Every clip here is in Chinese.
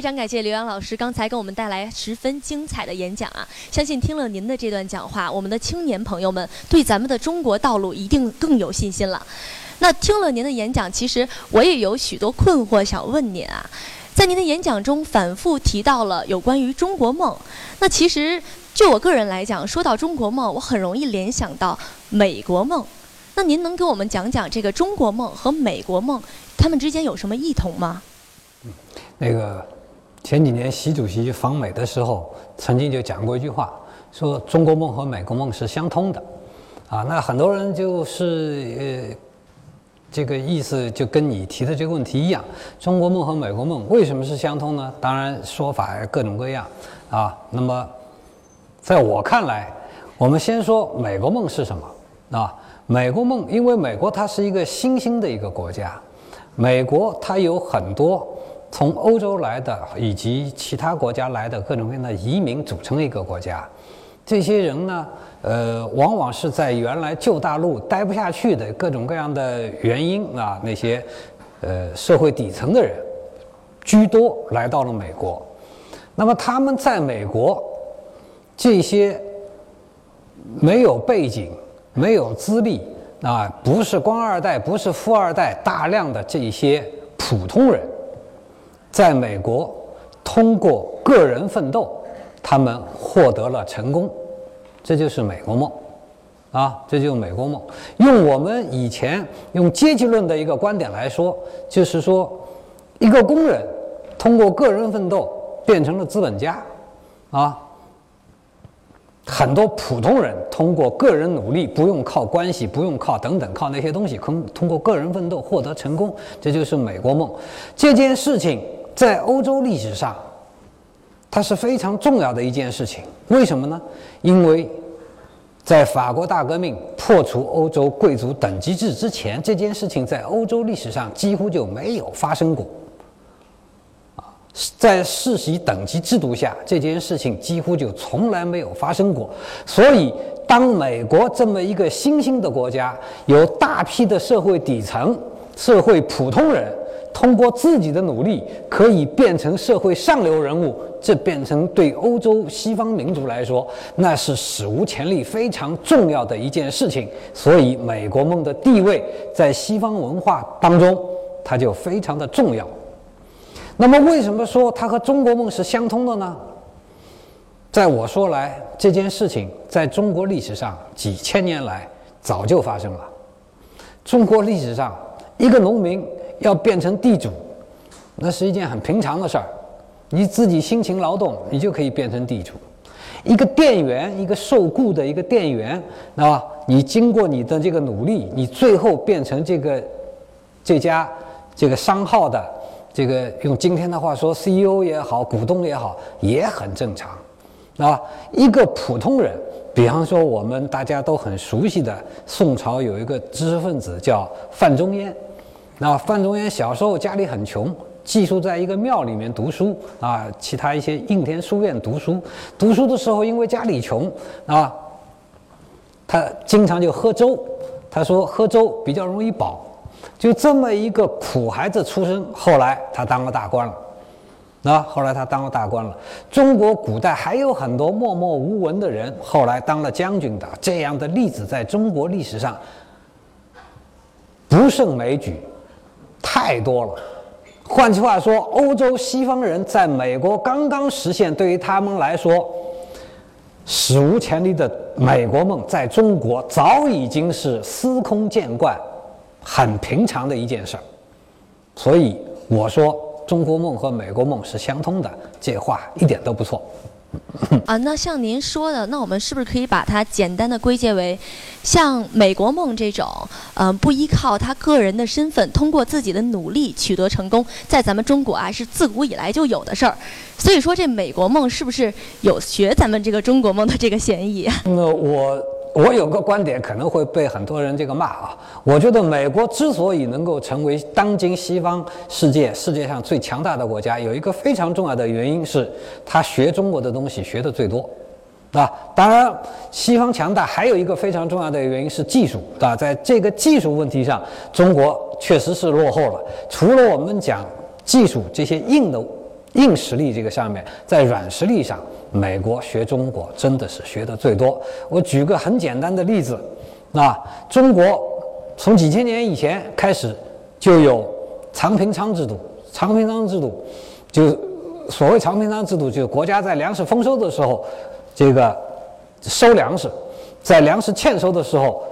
非常感谢刘洋老师刚才给我们带来十分精彩的演讲啊！相信听了您的这段讲话，我们的青年朋友们对咱们的中国道路一定更有信心了。那听了您的演讲，其实我也有许多困惑想问您啊。在您的演讲中反复提到了有关于中国梦，那其实就我个人来讲，说到中国梦，我很容易联想到美国梦。那您能给我们讲讲这个中国梦和美国梦，他们之间有什么异同吗？那个前几年习主席访美的时候，曾经就讲过一句话，说中国梦和美国梦是相通的，啊，那很多人就是呃，这个意思就跟你提的这个问题一样，中国梦和美国梦为什么是相通呢？当然说法各种各样，啊，那么在我看来，我们先说美国梦是什么啊？美国梦，因为美国它是一个新兴的一个国家，美国它有很多。从欧洲来的以及其他国家来的各种各样的移民组成一个国家，这些人呢，呃，往往是在原来旧大陆待不下去的各种各样的原因啊，那些呃社会底层的人居多来到了美国。那么他们在美国这些没有背景、没有资历啊，不是官二代、不是富二代，大量的这些普通人。在美国，通过个人奋斗，他们获得了成功，这就是美国梦，啊，这就是美国梦。用我们以前用阶级论的一个观点来说，就是说，一个工人通过个人奋斗变成了资本家，啊，很多普通人通过个人努力，不用靠关系，不用靠等等，靠那些东西，通通过个人奋斗获得成功，这就是美国梦。这件事情。在欧洲历史上，它是非常重要的一件事情。为什么呢？因为，在法国大革命破除欧洲贵族等级制之前，这件事情在欧洲历史上几乎就没有发生过。啊，在世袭等级制度下，这件事情几乎就从来没有发生过。所以，当美国这么一个新兴的国家，有大批的社会底层、社会普通人。通过自己的努力，可以变成社会上流人物，这变成对欧洲西方民族来说，那是史无前例、非常重要的一件事情。所以，美国梦的地位在西方文化当中，它就非常的重要。那么，为什么说它和中国梦是相通的呢？在我说来，这件事情在中国历史上几千年来早就发生了。中国历史上，一个农民。要变成地主，那是一件很平常的事儿。你自己辛勤劳动，你就可以变成地主。一个店员，一个受雇的一个店员，啊，你经过你的这个努力，你最后变成这个这家这个商号的这个用今天的话说，CEO 也好，股东也好，也很正常，啊，一个普通人，比方说我们大家都很熟悉的宋朝有一个知识分子叫范仲淹。那范仲淹小时候家里很穷，寄宿在一个庙里面读书啊，其他一些应天书院读书。读书的时候，因为家里穷啊，他经常就喝粥。他说喝粥比较容易饱。就这么一个苦孩子出身，后来他当了大官了。那后来他当了大官了。中国古代还有很多默默无闻的人，后来当了将军的，这样的例子在中国历史上不胜枚举。太多了。换句话说，欧洲西方人在美国刚刚实现，对于他们来说史无前例的美国梦，在中国早已经是司空见惯、很平常的一件事儿。所以我说，中国梦和美国梦是相通的，这话一点都不错。啊，那像您说的，那我们是不是可以把它简单的归结为，像美国梦这种，嗯，不依靠他个人的身份，通过自己的努力取得成功，在咱们中国啊是自古以来就有的事儿。所以说，这美国梦是不是有学咱们这个中国梦的这个嫌疑？那我。我有个观点可能会被很多人这个骂啊，我觉得美国之所以能够成为当今西方世界世界上最强大的国家，有一个非常重要的原因是，他学中国的东西学的最多，啊，当然西方强大还有一个非常重要的原因是技术，啊，在这个技术问题上，中国确实是落后了。除了我们讲技术这些硬的硬实力这个上面，在软实力上，美国学中国真的是学的最多。我举个很简单的例子，啊，中国从几千年以前开始就有长平仓制度，长平仓制度就所谓长平仓制度，就是国家在粮食丰收的时候，这个收粮食，在粮食欠收的时候，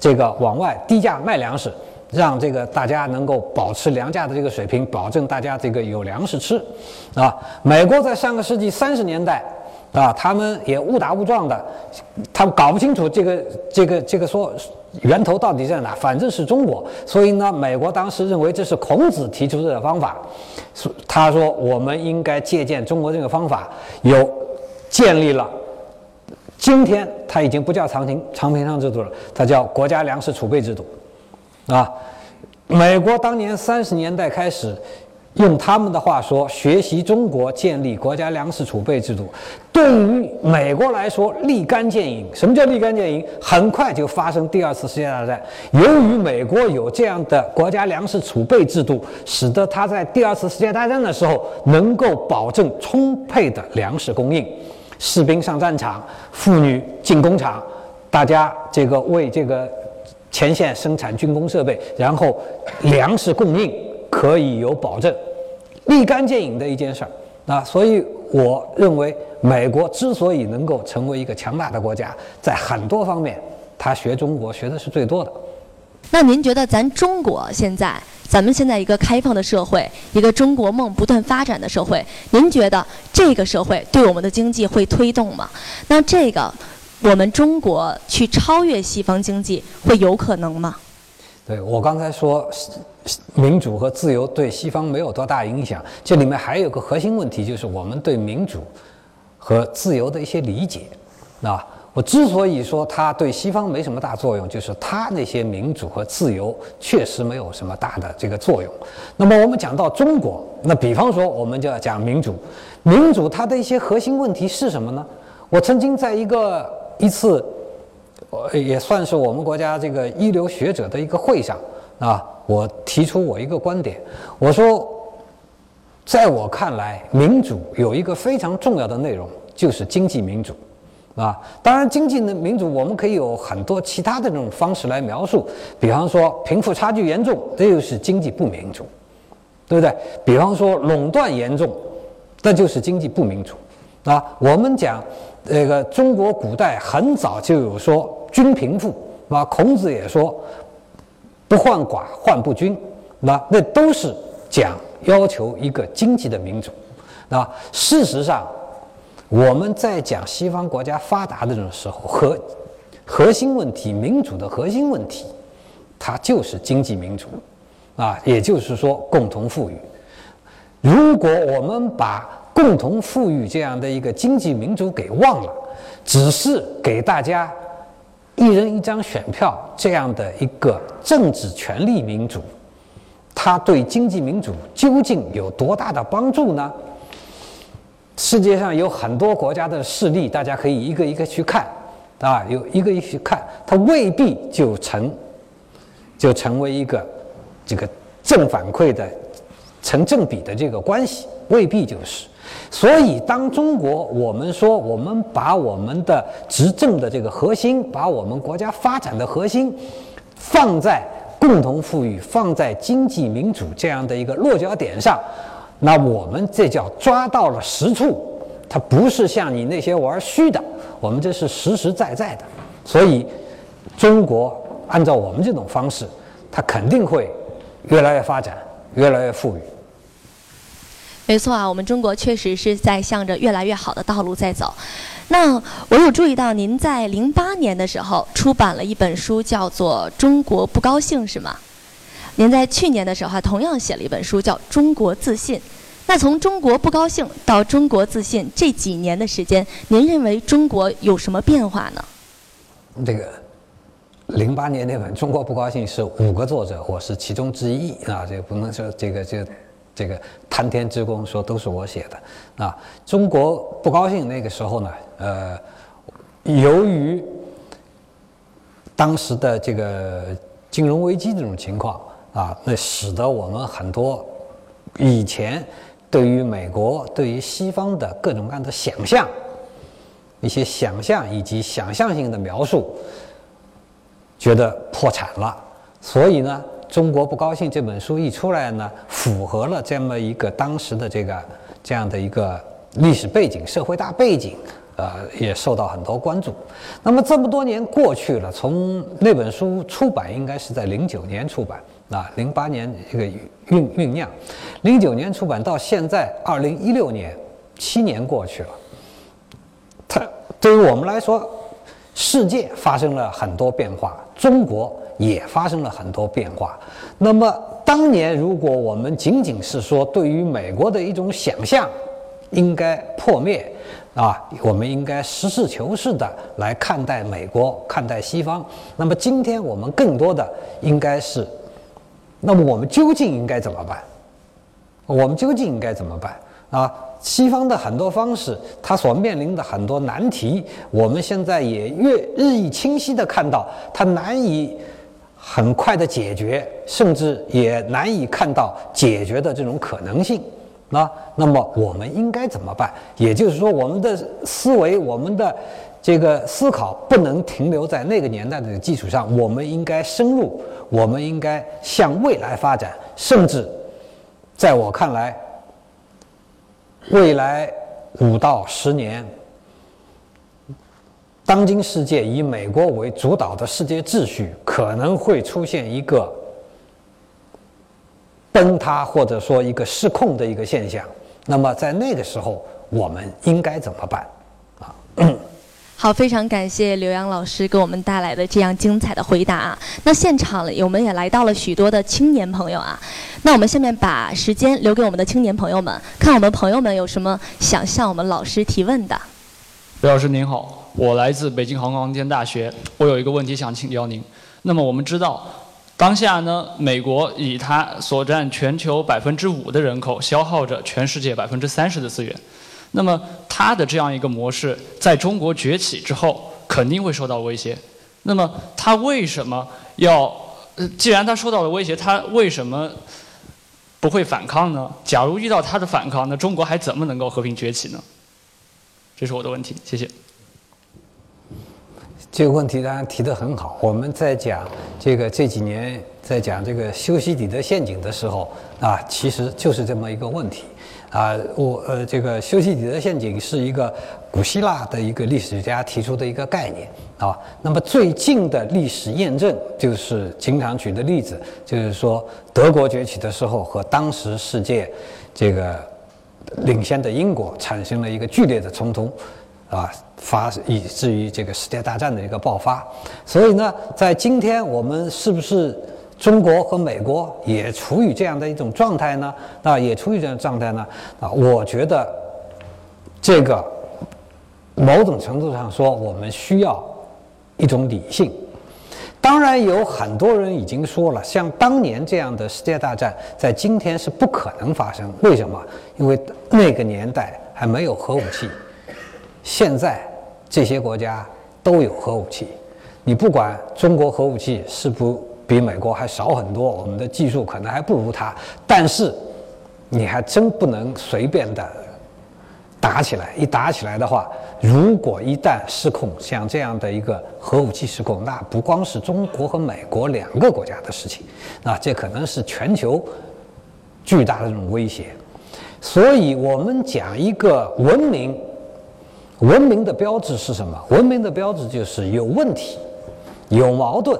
这个往外低价卖粮食。让这个大家能够保持粮价的这个水平，保证大家这个有粮食吃，啊，美国在上个世纪三十年代，啊，他们也误打误撞的，他们搞不清楚这个这个这个说源头到底在哪，反正是中国，所以呢，美国当时认为这是孔子提出的方法，说他说我们应该借鉴中国这个方法，有建立了，今天他已经不叫长平长平仓制度了，它叫国家粮食储备制度。啊，美国当年三十年代开始，用他们的话说，学习中国建立国家粮食储备制度，对于美国来说立竿见影。什么叫立竿见影？很快就发生第二次世界大战。由于美国有这样的国家粮食储备制度，使得他在第二次世界大战的时候能够保证充沛的粮食供应。士兵上战场，妇女进工厂，大家这个为这个。前线生产军工设备，然后粮食供应可以有保证，立竿见影的一件事儿啊！所以我认为，美国之所以能够成为一个强大的国家，在很多方面，他学中国学的是最多的。那您觉得，咱中国现在，咱们现在一个开放的社会，一个中国梦不断发展的社会，您觉得这个社会对我们的经济会推动吗？那这个？我们中国去超越西方经济会有可能吗？对我刚才说，民主和自由对西方没有多大影响。这里面还有个核心问题，就是我们对民主和自由的一些理解。啊，我之所以说它对西方没什么大作用，就是它那些民主和自由确实没有什么大的这个作用。那么我们讲到中国，那比方说我们就要讲民主，民主它的一些核心问题是什么呢？我曾经在一个。一次，也算是我们国家这个一流学者的一个会上啊，我提出我一个观点，我说，在我看来，民主有一个非常重要的内容，就是经济民主，啊，当然经济的民主我们可以有很多其他的这种方式来描述，比方说贫富差距严重，这就是经济不民主，对不对？比方说垄断严重，那就是经济不民主，啊，我们讲。这个中国古代很早就有说均贫富，啊，孔子也说不患寡，患不均，那那都是讲要求一个经济的民主。那事实上，我们在讲西方国家发达的这种时候，核核心问题，民主的核心问题，它就是经济民主，啊，也就是说共同富裕。如果我们把共同富裕这样的一个经济民主给忘了，只是给大家一人一张选票这样的一个政治权力民主，它对经济民主究竟有多大的帮助呢？世界上有很多国家的事例，大家可以一个一个去看，啊，有一个一去看，它未必就成就成为一个这个正反馈的成正比的这个关系，未必就是。所以，当中国我们说我们把我们的执政的这个核心，把我们国家发展的核心放在共同富裕、放在经济民主这样的一个落脚点上，那我们这叫抓到了实处，它不是像你那些玩虚的，我们这是实实在在的。所以，中国按照我们这种方式，它肯定会越来越发展，越来越富裕。没错啊，我们中国确实是在向着越来越好的道路在走。那我有注意到您在零八年的时候出版了一本书，叫做《中国不高兴》，是吗？您在去年的时候还同样写了一本书，叫《中国自信》。那从中国不高兴到中国自信这几年的时间，您认为中国有什么变化呢？这个零八年那本《中国不高兴》是五个作者，我是其中之一啊，这不能说这个就。这个贪天之功说都是我写的，啊，中国不高兴那个时候呢，呃，由于当时的这个金融危机这种情况啊，那使得我们很多以前对于美国、对于西方的各种各样的想象，一些想象以及想象性的描述，觉得破产了。所以呢，中国不高兴这本书一出来呢，符合了这么一个当时的这个这样的一个历史背景、社会大背景，呃，也受到很多关注。那么这么多年过去了，从那本书出版应该是在零九年出版。啊，零八年这个酝酝酿，零九年出版到现在二零一六年，七年过去了。它对于我们来说，世界发生了很多变化，中国也发生了很多变化。那么当年如果我们仅仅是说对于美国的一种想象应该破灭，啊，我们应该实事求是的来看待美国，看待西方。那么今天我们更多的应该是。那么我们究竟应该怎么办？我们究竟应该怎么办啊？西方的很多方式，它所面临的很多难题，我们现在也越日益清晰的看到，它难以很快的解决，甚至也难以看到解决的这种可能性那。那么我们应该怎么办？也就是说，我们的思维，我们的。这个思考不能停留在那个年代的基础上，我们应该深入，我们应该向未来发展，甚至在我看来，未来五到十年，当今世界以美国为主导的世界秩序可能会出现一个崩塌，或者说一个失控的一个现象。那么在那个时候，我们应该怎么办？啊？好，非常感谢刘洋老师给我们带来的这样精彩的回答啊！那现场我们也来到了许多的青年朋友啊，那我们下面把时间留给我们的青年朋友们，看我们朋友们有什么想向我们老师提问的。刘老师您好，我来自北京航空航天大学，我有一个问题想请教您。那么我们知道，当下呢，美国以它所占全球百分之五的人口，消耗着全世界百分之三十的资源。那么，它的这样一个模式在中国崛起之后，肯定会受到威胁。那么，它为什么要？既然它受到了威胁，它为什么不会反抗呢？假如遇到它的反抗，那中国还怎么能够和平崛起呢？这是我的问题，谢谢。这个问题当然提得很好。我们在讲这个这几年在讲这个修昔底德陷阱的时候啊，其实就是这么一个问题。啊，我呃，这个修昔底德陷阱是一个古希腊的一个历史学家提出的一个概念啊。那么最近的历史验证就是经常举的例子，就是说德国崛起的时候和当时世界这个领先的英国产生了一个剧烈的冲突，啊，发以至于这个世界大战的一个爆发。所以呢，在今天我们是不是？中国和美国也处于这样的一种状态呢？啊，也处于这样状态呢？啊，我觉得这个某种程度上说，我们需要一种理性。当然，有很多人已经说了，像当年这样的世界大战，在今天是不可能发生。为什么？因为那个年代还没有核武器，现在这些国家都有核武器。你不管中国核武器是不？比美国还少很多，我们的技术可能还不如他，但是你还真不能随便的打起来。一打起来的话，如果一旦失控，像这样的一个核武器失控，那不光是中国和美国两个国家的事情，那这可能是全球巨大的这种威胁。所以我们讲一个文明，文明的标志是什么？文明的标志就是有问题，有矛盾。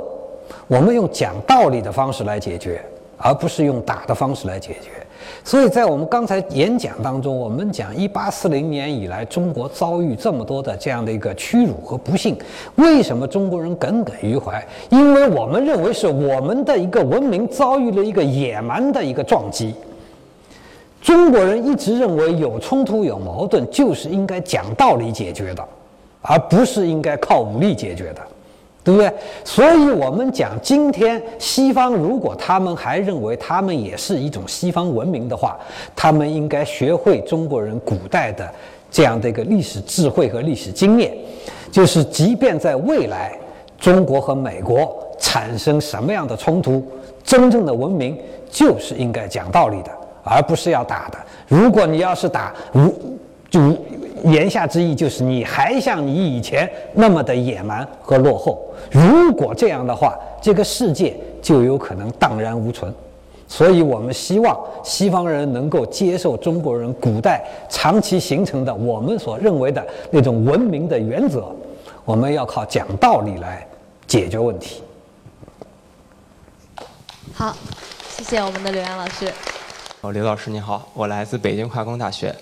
我们用讲道理的方式来解决，而不是用打的方式来解决。所以在我们刚才演讲当中，我们讲一八四零年以来中国遭遇这么多的这样的一个屈辱和不幸，为什么中国人耿耿于怀？因为我们认为是我们的一个文明遭遇了一个野蛮的一个撞击。中国人一直认为有冲突有矛盾就是应该讲道理解决的，而不是应该靠武力解决的。对不对？所以，我们讲今天西方，如果他们还认为他们也是一种西方文明的话，他们应该学会中国人古代的这样的一个历史智慧和历史经验，就是即便在未来，中国和美国产生什么样的冲突，真正的文明就是应该讲道理的，而不是要打的。如果你要是打，如就言下之意就是你还像你以前那么的野蛮和落后。如果这样的话，这个世界就有可能荡然无存。所以我们希望西方人能够接受中国人古代长期形成的我们所认为的那种文明的原则。我们要靠讲道理来解决问题。好，谢谢我们的刘洋老师。哦，刘老师你好，我来自北京化工大学。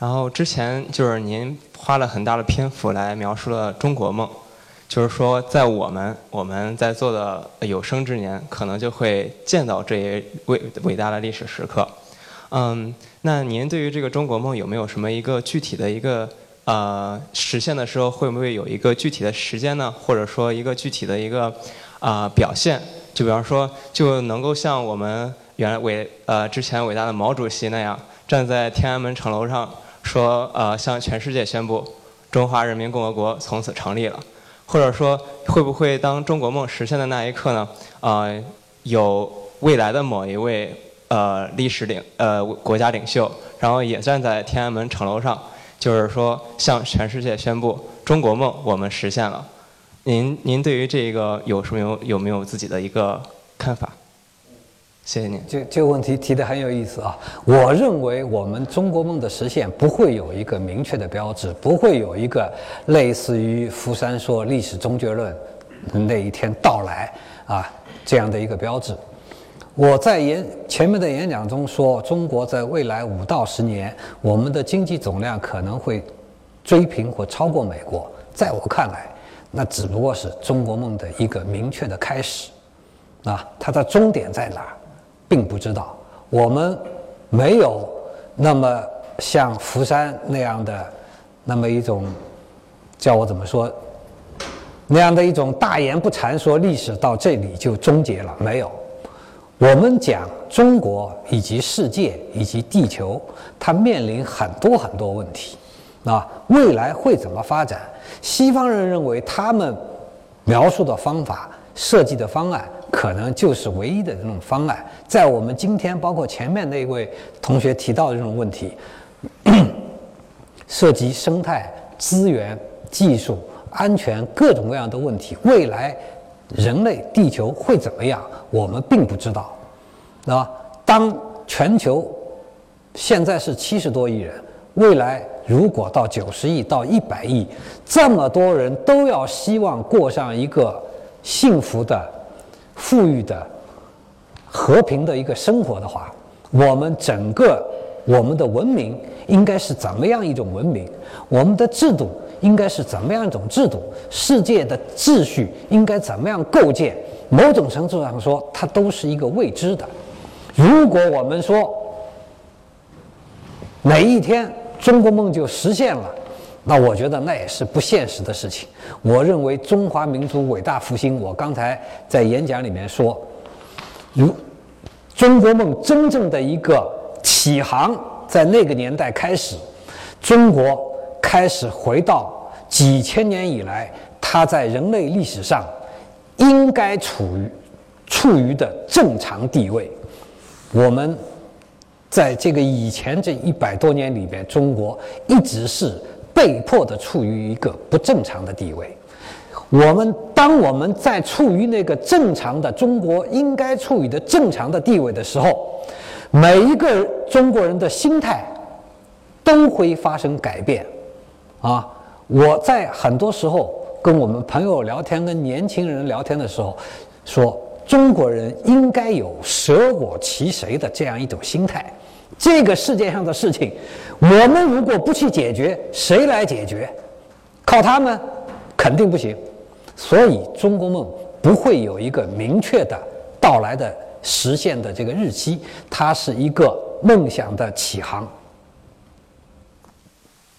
然后之前就是您花了很大的篇幅来描述了中国梦，就是说在我们我们在座的有生之年，可能就会见到这一伟伟大的历史时刻。嗯，那您对于这个中国梦有没有什么一个具体的一个？呃，实现的时候会不会有一个具体的时间呢？或者说一个具体的一个啊表现？就比方说，就能够像我们原来伟呃之前伟大的毛主席那样，站在天安门城楼上说呃向全世界宣布中华人民共和国从此成立了？或者说会不会当中国梦实现的那一刻呢？呃，有未来的某一位呃历史领呃国家领袖，然后也站在天安门城楼上。就是说，向全世界宣布中国梦我们实现了。您您对于这个有什么有有没有自己的一个看法？谢谢您。这这个问题提的很有意思啊！我认为我们中国梦的实现不会有一个明确的标志，不会有一个类似于福山说历史终结论那一天到来啊这样的一个标志。我在演前面的演讲中说，中国在未来五到十年，我们的经济总量可能会追平或超过美国。在我看来，那只不过是中国梦的一个明确的开始。啊，它的终点在哪儿，并不知道。我们没有那么像福山那样的那么一种，叫我怎么说，那样的一种大言不惭说历史到这里就终结了，没有。我们讲中国以及世界以及地球，它面临很多很多问题，啊，未来会怎么发展？西方人认为他们描述的方法、设计的方案，可能就是唯一的这种方案。在我们今天，包括前面那位同学提到的这种问题，涉及生态、资源、技术、安全各种各样的问题，未来。人类地球会怎么样？我们并不知道，啊，当全球现在是七十多亿人，未来如果到九十亿到一百亿，这么多人都要希望过上一个幸福的、富裕的、和平的一个生活的话，我们整个我们的文明应该是怎么样一种文明？我们的制度？应该是怎么样一种制度？世界的秩序应该怎么样构建？某种程度上说，它都是一个未知的。如果我们说哪一天中国梦就实现了，那我觉得那也是不现实的事情。我认为中华民族伟大复兴，我刚才在演讲里面说，如中国梦真正的一个起航，在那个年代开始，中国。开始回到几千年以来，它在人类历史上应该处于处于的正常地位。我们在这个以前这一百多年里边，中国一直是被迫的处于一个不正常的地位。我们当我们在处于那个正常的中国应该处于的正常的地位的时候，每一个中国人的心态都会发生改变。啊，我在很多时候跟我们朋友聊天、跟年轻人聊天的时候，说中国人应该有舍我其谁的这样一种心态。这个世界上的事情，我们如果不去解决，谁来解决？靠他们肯定不行。所以，中国梦不会有一个明确的到来的实现的这个日期，它是一个梦想的起航。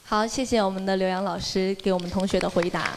好，谢谢我们的刘洋老师给我们同学的回答。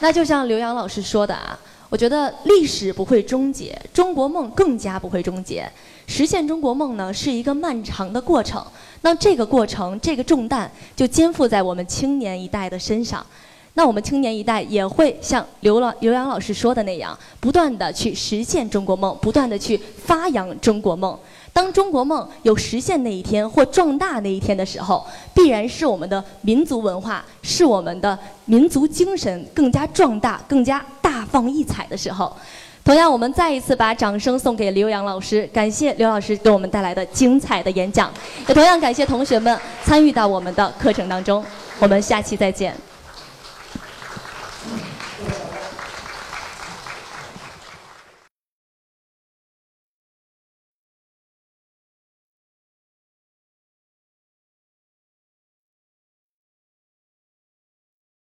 那就像刘洋老师说的啊，我觉得历史不会终结，中国梦更加不会终结。实现中国梦呢，是一个漫长的过程。那这个过程，这个重担就肩负在我们青年一代的身上。那我们青年一代也会像刘老刘洋老师说的那样，不断的去实现中国梦，不断的去发扬中国梦。当中国梦有实现那一天或壮大那一天的时候，必然是我们的民族文化，是我们的民族精神更加壮大、更加大放异彩的时候。同样，我们再一次把掌声送给刘洋老师，感谢刘老师给我们带来的精彩的演讲，也同样感谢同学们参与到我们的课程当中。我们下期再见。